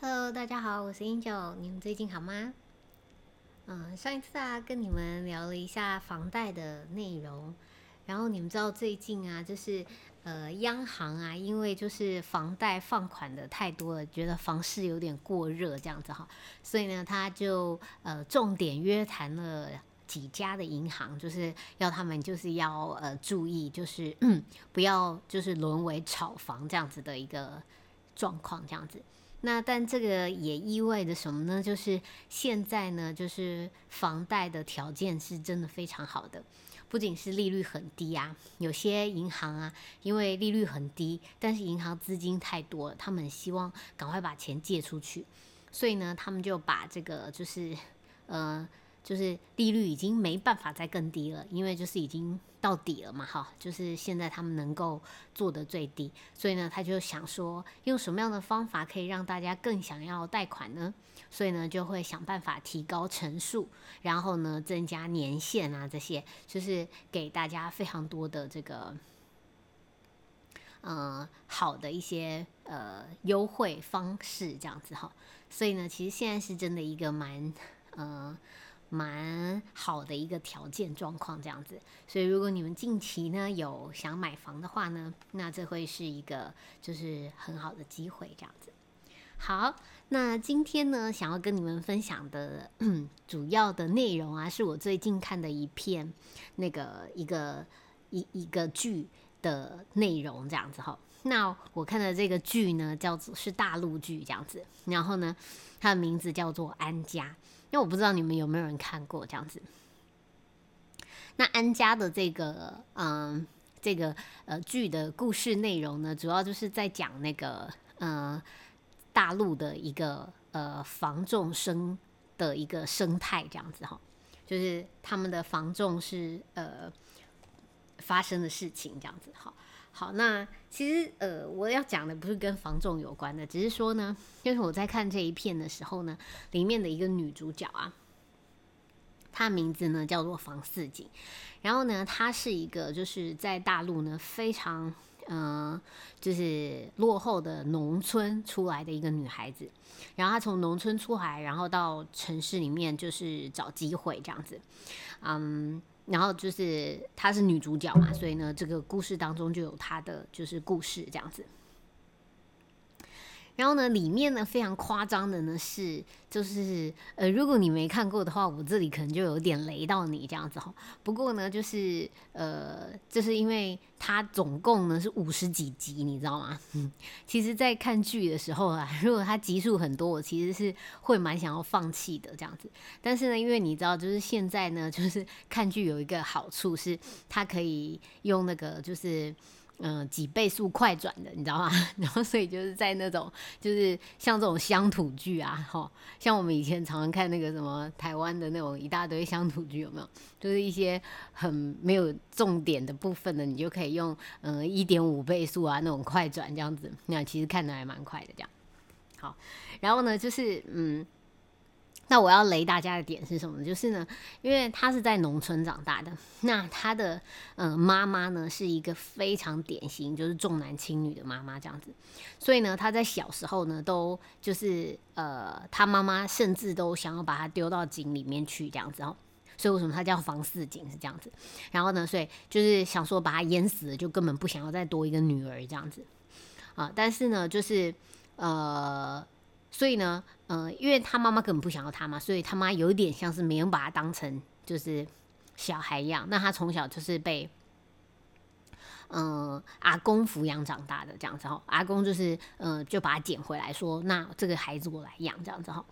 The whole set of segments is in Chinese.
Hello，大家好，我是英九，你们最近好吗？嗯，上一次啊，跟你们聊了一下房贷的内容，然后你们知道最近啊，就是呃，央行啊，因为就是房贷放款的太多了，觉得房市有点过热这样子哈，所以呢，他就呃重点约谈了几家的银行，就是要他们就是要呃注意，就是不要就是沦为炒房这样子的一个状况这样子。那但这个也意味着什么呢？就是现在呢，就是房贷的条件是真的非常好的，不仅是利率很低啊，有些银行啊，因为利率很低，但是银行资金太多了，他们希望赶快把钱借出去，所以呢，他们就把这个就是呃。就是利率已经没办法再更低了，因为就是已经到底了嘛，哈，就是现在他们能够做的最低，所以呢，他就想说用什么样的方法可以让大家更想要贷款呢？所以呢，就会想办法提高成数，然后呢，增加年限啊，这些就是给大家非常多的这个，呃，好的一些呃优惠方式这样子哈。所以呢，其实现在是真的一个蛮呃。蛮好的一个条件状况这样子，所以如果你们近期呢有想买房的话呢，那这会是一个就是很好的机会这样子。好，那今天呢想要跟你们分享的 主要的内容啊，是我最近看的一篇那个一个一一个剧的内容这样子哈。那我看的这个剧呢叫做是大陆剧这样子，然后呢它的名字叫做《安家》。因为我不知道你们有没有人看过这样子。那安家的这个嗯，这个呃剧的故事内容呢，主要就是在讲那个呃大陆的一个呃房仲生的一个生态这样子哈，就是他们的房仲是呃发生的事情这样子哈。好，那其实呃，我要讲的不是跟房仲有关的，只是说呢，就是我在看这一片的时候呢，里面的一个女主角啊，她名字呢叫做房四锦，然后呢，她是一个就是在大陆呢非常嗯，就是落后的农村出来的一个女孩子，然后她从农村出来，然后到城市里面就是找机会这样子，嗯。然后就是她是女主角嘛，所以呢，这个故事当中就有她的就是故事这样子。然后呢，里面呢非常夸张的呢是，就是呃，如果你没看过的话，我这里可能就有点雷到你这样子哈。不过呢，就是呃，就是因为它总共呢是五十几集，你知道吗？嗯，其实，在看剧的时候啊，如果它集数很多，我其实是会蛮想要放弃的这样子。但是呢，因为你知道，就是现在呢，就是看剧有一个好处是，它可以用那个就是。嗯，几倍速快转的，你知道吗？然后所以就是在那种，就是像这种乡土剧啊，哈，像我们以前常常看那个什么台湾的那种一大堆乡土剧，有没有？就是一些很没有重点的部分的，你就可以用嗯一点五倍速啊那种快转这样子，那其实看的还蛮快的这样。好，然后呢，就是嗯。那我要雷大家的点是什么？就是呢，因为他是在农村长大的，那他的呃妈妈呢是一个非常典型，就是重男轻女的妈妈这样子，所以呢，他在小时候呢都就是呃，他妈妈甚至都想要把他丢到井里面去这样子哦，所以为什么他叫房似井是这样子？然后呢，所以就是想说把他淹死了，就根本不想要再多一个女儿这样子啊，但是呢，就是呃。所以呢，呃，因为他妈妈根本不想要他嘛，所以他妈有一点像是没有把他当成就是小孩一样。那他从小就是被嗯阿公抚养长大的这样子哈，阿公就是呃就把他捡回来，说那这个孩子我来养这样子哈。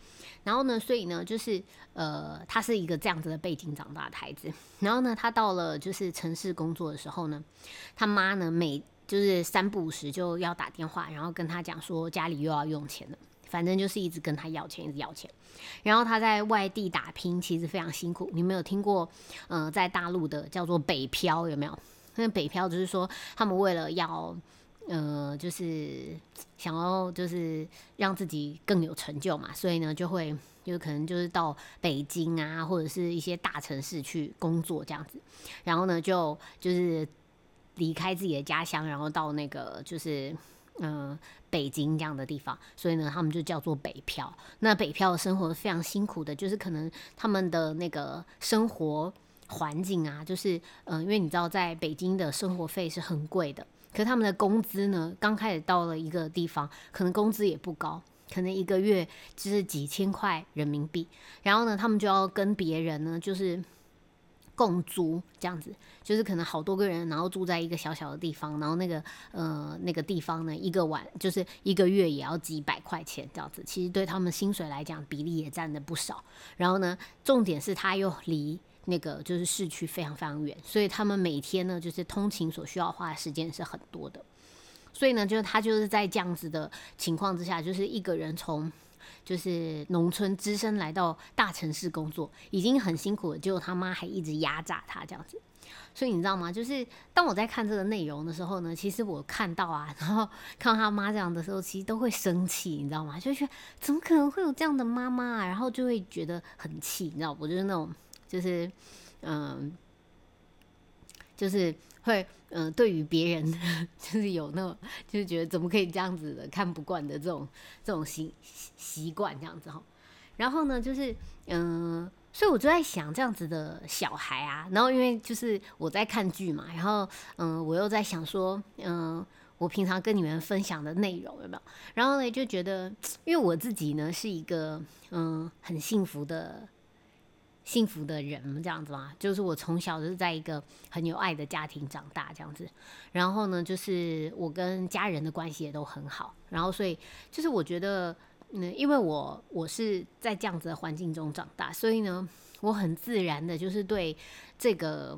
然后呢，所以呢，就是呃他是一个这样子的背景长大的孩子。然后呢，他到了就是城市工作的时候呢，他妈呢每就是三不五时就要打电话，然后跟他讲说家里又要用钱了。反正就是一直跟他要钱，一直要钱。然后他在外地打拼，其实非常辛苦。你没有听过，呃，在大陆的叫做北漂，有没有？那北漂就是说，他们为了要，呃，就是想要就是让自己更有成就嘛，所以呢，就会就可能就是到北京啊，或者是一些大城市去工作这样子。然后呢，就就是离开自己的家乡，然后到那个就是。嗯北京这样的地方，所以呢，他们就叫做北漂。那北漂的生活是非常辛苦的，就是可能他们的那个生活环境啊，就是嗯，因为你知道，在北京的生活费是很贵的，可他们的工资呢，刚开始到了一个地方，可能工资也不高。可能一个月就是几千块人民币，然后呢，他们就要跟别人呢，就是共租这样子，就是可能好多个人，然后住在一个小小的地方，然后那个呃那个地方呢，一个晚就是一个月也要几百块钱这样子，其实对他们薪水来讲，比例也占的不少。然后呢，重点是他又离那个就是市区非常非常远，所以他们每天呢，就是通勤所需要花的时间是很多的。所以呢，就是他就是在这样子的情况之下，就是一个人从就是农村只身来到大城市工作，已经很辛苦了。结果他妈还一直压榨他这样子。所以你知道吗？就是当我在看这个内容的时候呢，其实我看到啊，然后看到他妈这样的时候，其实都会生气，你知道吗？就觉得怎么可能会有这样的妈妈啊？然后就会觉得很气，你知道？不就是那种，就是嗯，就是会。嗯，对于别人 就是有那种，就是觉得怎么可以这样子的，看不惯的这种这种习习惯这样子哈。然后呢，就是嗯，所以我就在想这样子的小孩啊，然后因为就是我在看剧嘛，然后嗯，我又在想说，嗯，我平常跟你们分享的内容有没有？然后呢，就觉得因为我自己呢是一个嗯很幸福的。幸福的人这样子嘛，就是我从小就是在一个很有爱的家庭长大这样子，然后呢，就是我跟家人的关系也都很好，然后所以就是我觉得，嗯，因为我我是在这样子的环境中长大，所以呢，我很自然的就是对这个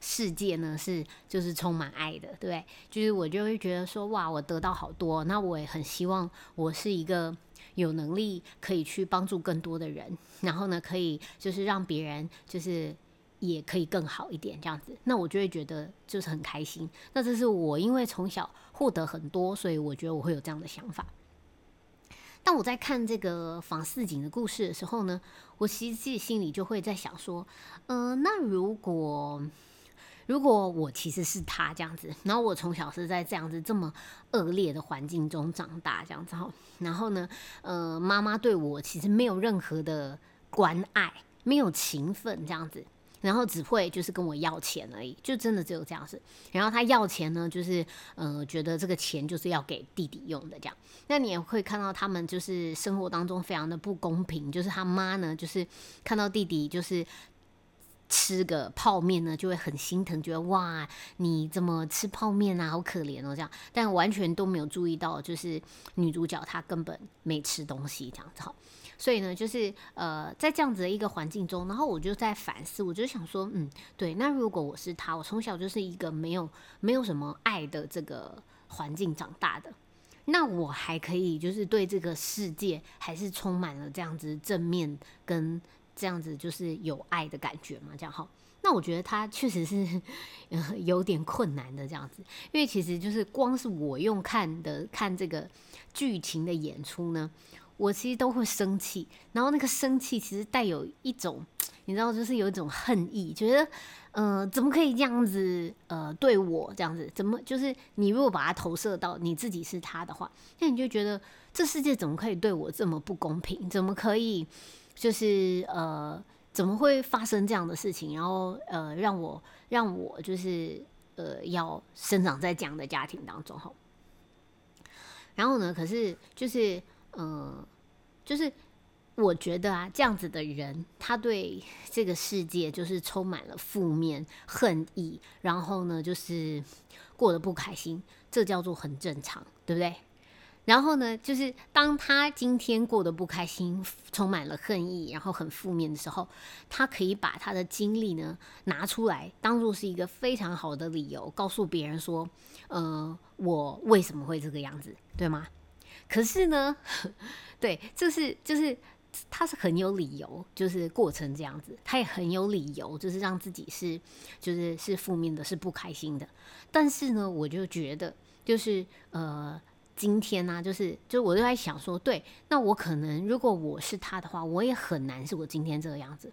世界呢是就是充满爱的，对不对？就是我就会觉得说，哇，我得到好多，那我也很希望我是一个。有能力可以去帮助更多的人，然后呢，可以就是让别人就是也可以更好一点这样子，那我就会觉得就是很开心。那这是我因为从小获得很多，所以我觉得我会有这样的想法。当我在看这个房四景的故事的时候呢，我其实自己心里就会在想说，嗯，那如果。如果我其实是他这样子，然后我从小是在这样子这么恶劣的环境中长大，这样子哈，然后呢，呃，妈妈对我其实没有任何的关爱，没有情分这样子，然后只会就是跟我要钱而已，就真的只有这样子。然后他要钱呢，就是呃，觉得这个钱就是要给弟弟用的这样。那你也会看到他们就是生活当中非常的不公平，就是他妈呢，就是看到弟弟就是。吃个泡面呢，就会很心疼，觉得哇，你怎么吃泡面啊？好可怜哦，这样，但完全都没有注意到，就是女主角她根本没吃东西这样子。所以呢，就是呃，在这样子的一个环境中，然后我就在反思，我就想说，嗯，对，那如果我是她，我从小就是一个没有没有什么爱的这个环境长大的，那我还可以就是对这个世界还是充满了这样子正面跟。这样子就是有爱的感觉嘛？这样哈，那我觉得他确实是 有点困难的这样子，因为其实就是光是我用看的看这个剧情的演出呢，我其实都会生气，然后那个生气其实带有一种，你知道，就是有一种恨意，觉得嗯，怎么可以这样子呃对我这样子？怎么就是你如果把它投射到你自己是他的话，那你就觉得这世界怎么可以对我这么不公平？怎么可以？就是呃，怎么会发生这样的事情？然后呃，让我让我就是呃，要生长在这样的家庭当中哈。然后呢，可是就是嗯，就是我觉得啊，这样子的人，他对这个世界就是充满了负面恨意，然后呢，就是过得不开心，这叫做很正常，对不对？然后呢，就是当他今天过得不开心，充满了恨意，然后很负面的时候，他可以把他的经历呢拿出来，当做是一个非常好的理由，告诉别人说：“呃，我为什么会这个样子，对吗？”可是呢，对，就是就是他是很有理由，就是过成这样子，他也很有理由，就是让自己是就是是负面的，是不开心的。但是呢，我就觉得，就是呃。今天呢，就是就我就在想说，对，那我可能如果我是他的话，我也很难是我今天这个样子。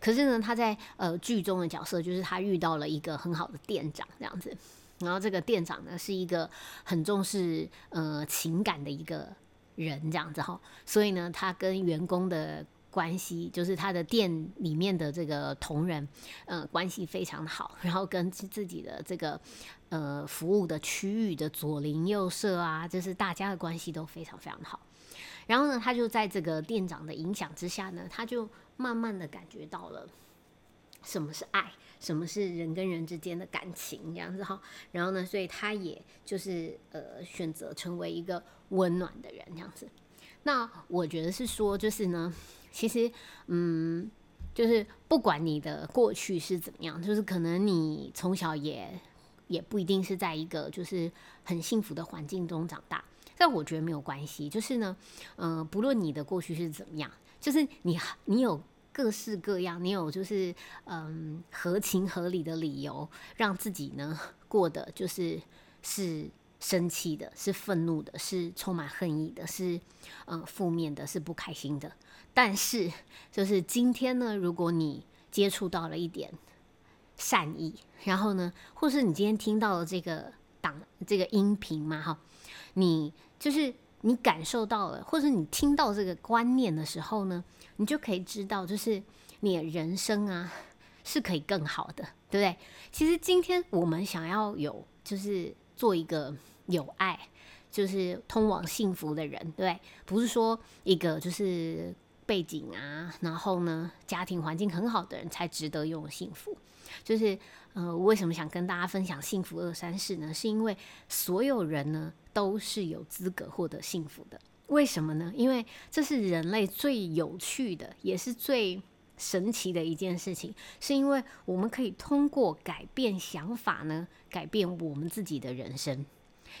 可是呢，他在呃剧中的角色就是他遇到了一个很好的店长这样子，然后这个店长呢是一个很重视呃情感的一个人，这样子哈，所以呢，他跟员工的关系，就是他的店里面的这个同仁，呃，关系非常好，然后跟自己的这个呃服务的区域的左邻右舍啊，就是大家的关系都非常非常好。然后呢，他就在这个店长的影响之下呢，他就慢慢的感觉到了什么是爱，什么是人跟人之间的感情这样子哈。然后呢，所以他也就是呃选择成为一个温暖的人这样子。那我觉得是说，就是呢，其实嗯，就是不管你的过去是怎么样，就是可能你从小也也不一定是在一个就是很幸福的环境中长大。但我觉得没有关系，就是呢，嗯，不论你的过去是怎么样，就是你你有各式各样，你有就是嗯合情合理的理由让自己呢过得就是是生气的，是愤怒的，是充满恨意的，是嗯负面的，是不开心的。但是就是今天呢，如果你接触到了一点善意，然后呢，或是你今天听到了这个档这个音频嘛，哈，你。就是你感受到了，或是你听到这个观念的时候呢，你就可以知道，就是你的人生啊是可以更好的，对不对？其实今天我们想要有，就是做一个有爱，就是通往幸福的人，对，不是说一个就是背景啊，然后呢家庭环境很好的人才值得拥有幸福。就是呃，为什么想跟大家分享幸福二三事呢？是因为所有人呢。都是有资格获得幸福的，为什么呢？因为这是人类最有趣的，也是最神奇的一件事情，是因为我们可以通过改变想法呢，改变我们自己的人生，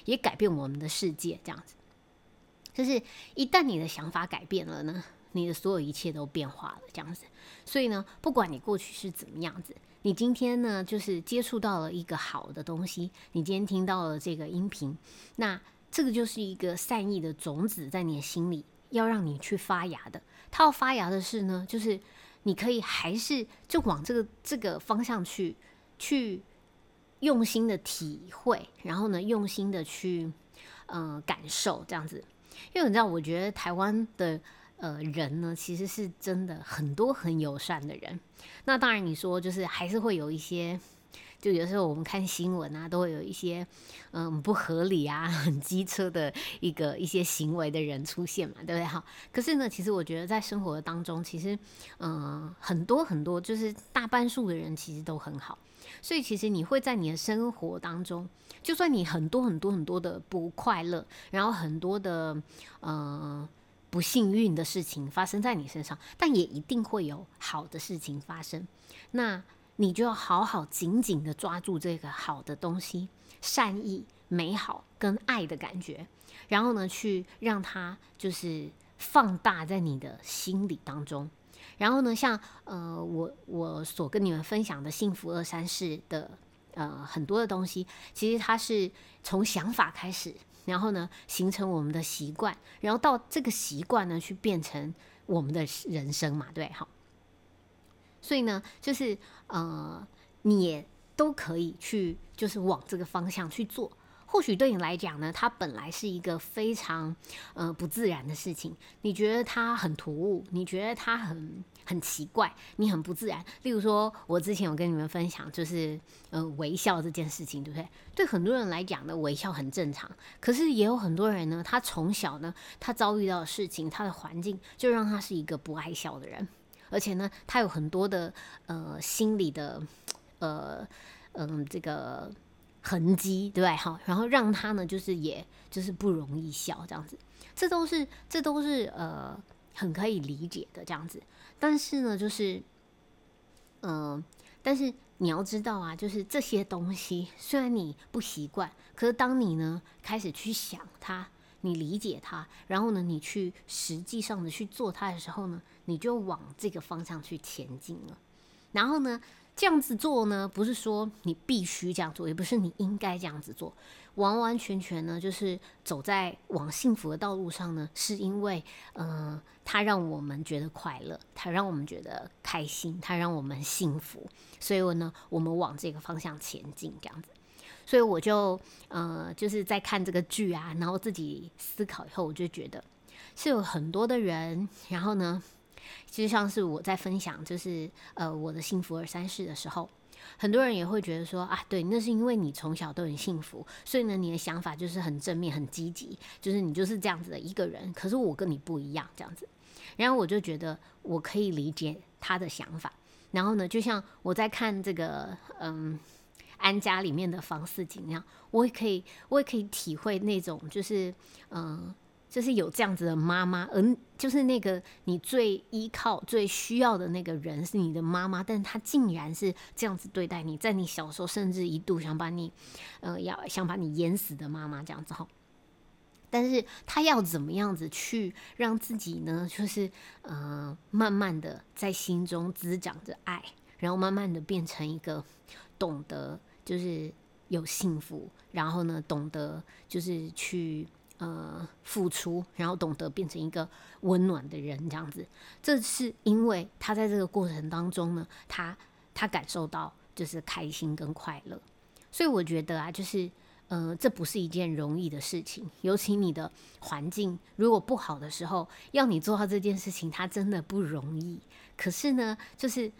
也改变我们的世界。这样子，就是一旦你的想法改变了呢，你的所有一切都变化了。这样子，所以呢，不管你过去是怎么样子，你今天呢，就是接触到了一个好的东西，你今天听到了这个音频，那。这个就是一个善意的种子，在你的心里要让你去发芽的。它要发芽的是呢，就是你可以还是就往这个这个方向去去用心的体会，然后呢，用心的去呃感受这样子。因为你知道，我觉得台湾的呃人呢，其实是真的很多很友善的人。那当然，你说就是还是会有一些。就有时候我们看新闻啊，都会有一些嗯不合理啊、很机车的一个一些行为的人出现嘛，对不对？哈，可是呢，其实我觉得在生活当中，其实嗯很多很多，就是大半数的人其实都很好。所以其实你会在你的生活当中，就算你很多很多很多的不快乐，然后很多的呃不幸运的事情发生在你身上，但也一定会有好的事情发生。那你就要好好紧紧的抓住这个好的东西，善意、美好跟爱的感觉，然后呢，去让它就是放大在你的心里当中。然后呢，像呃，我我所跟你们分享的幸福二三事的呃很多的东西，其实它是从想法开始，然后呢，形成我们的习惯，然后到这个习惯呢，去变成我们的人生嘛，对，好。所以呢，就是呃，你也都可以去，就是往这个方向去做。或许对你来讲呢，它本来是一个非常呃不自然的事情，你觉得它很突兀，你觉得它很很奇怪，你很不自然。例如说，我之前有跟你们分享，就是呃微笑这件事情，对不对？对很多人来讲呢，微笑很正常。可是也有很多人呢，他从小呢，他遭遇到的事情，他的环境就让他是一个不爱笑的人。而且呢，他有很多的呃心理的呃嗯这个痕迹，对不对？哈，然后让他呢，就是也就是不容易笑这样子，这都是这都是呃很可以理解的这样子。但是呢，就是嗯，但是你要知道啊，就是这些东西虽然你不习惯，可是当你呢开始去想它。你理解它，然后呢，你去实际上的去做它的时候呢，你就往这个方向去前进了。然后呢，这样子做呢，不是说你必须这样做，也不是你应该这样子做，完完全全呢，就是走在往幸福的道路上呢，是因为，嗯，它让我们觉得快乐，它让我们觉得开心，它让我们幸福，所以呢，我们往这个方向前进，这样子。所以我就呃就是在看这个剧啊，然后自己思考以后，我就觉得是有很多的人，然后呢，其实像是我在分享就是呃我的幸福二三事的时候。很多人也会觉得说啊，对，那是因为你从小都很幸福，所以呢，你的想法就是很正面、很积极，就是你就是这样子的一个人。可是我跟你不一样，这样子。然后我就觉得我可以理解他的想法。然后呢，就像我在看这个嗯安家里面的房似锦那样，我也可以，我也可以体会那种就是嗯。就是有这样子的妈妈，而就是那个你最依靠、最需要的那个人是你的妈妈，但她竟然是这样子对待你，在你小时候甚至一度想把你，呃，要想把你淹死的妈妈这样子哈。但是她要怎么样子去让自己呢？就是呃，慢慢的在心中滋长着爱，然后慢慢的变成一个懂得就是有幸福，然后呢，懂得就是去。呃，付出，然后懂得变成一个温暖的人，这样子，这是因为他在这个过程当中呢，他他感受到就是开心跟快乐，所以我觉得啊，就是呃，这不是一件容易的事情，尤其你的环境如果不好的时候，要你做到这件事情，它真的不容易。可是呢，就是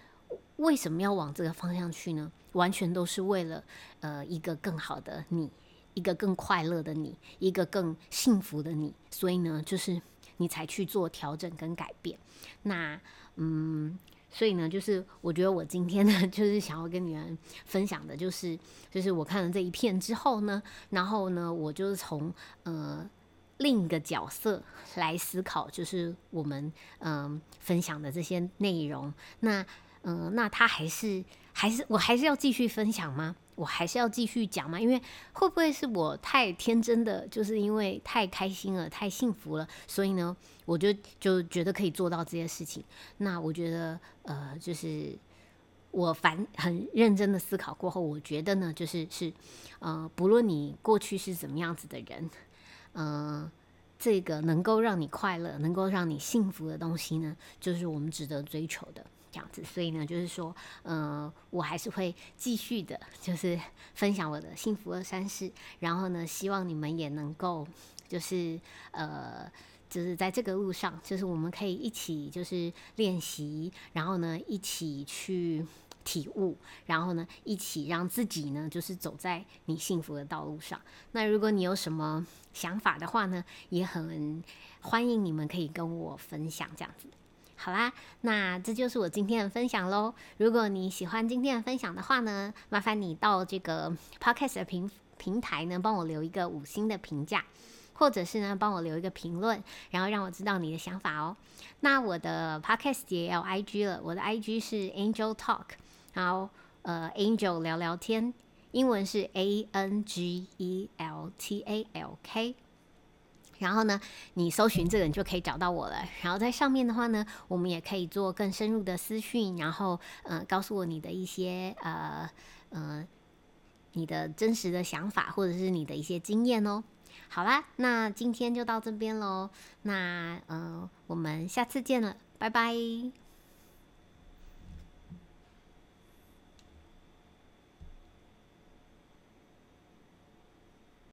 为什么要往这个方向去呢？完全都是为了呃一个更好的你。一个更快乐的你，一个更幸福的你，所以呢，就是你才去做调整跟改变。那嗯，所以呢，就是我觉得我今天呢，就是想要跟你们分享的，就是就是我看了这一片之后呢，然后呢，我就是从呃另一个角色来思考，就是我们嗯分享的这些内容。那嗯，那他还是还是我还是要继续分享吗？我还是要继续讲吗，因为会不会是我太天真的，就是因为太开心了、太幸福了，所以呢，我就就觉得可以做到这些事情。那我觉得，呃，就是我反很认真的思考过后，我觉得呢，就是是，呃，不论你过去是怎么样子的人，嗯，这个能够让你快乐、能够让你幸福的东西呢，就是我们值得追求的。这样子，所以呢，就是说，呃，我还是会继续的，就是分享我的幸福的山事，然后呢，希望你们也能够，就是呃，就是在这个路上，就是我们可以一起就是练习，然后呢，一起去体悟，然后呢，一起让自己呢，就是走在你幸福的道路上。那如果你有什么想法的话呢，也很欢迎你们可以跟我分享，这样子。好啦，那这就是我今天的分享喽。如果你喜欢今天的分享的话呢，麻烦你到这个 podcast 的平平台呢，帮我留一个五星的评价，或者是呢，帮我留一个评论，然后让我知道你的想法哦。那我的 podcast 也要 IG 了，我的 IG 是 Angel Talk，然后呃 Angel 聊聊天，英文是 A N G E L T A L K。然后呢，你搜寻这个，你就可以找到我了。然后在上面的话呢，我们也可以做更深入的私讯，然后嗯，告诉我你的一些呃呃你的真实的想法，或者是你的一些经验哦。好啦，那今天就到这边喽。那嗯，我们下次见了，拜拜。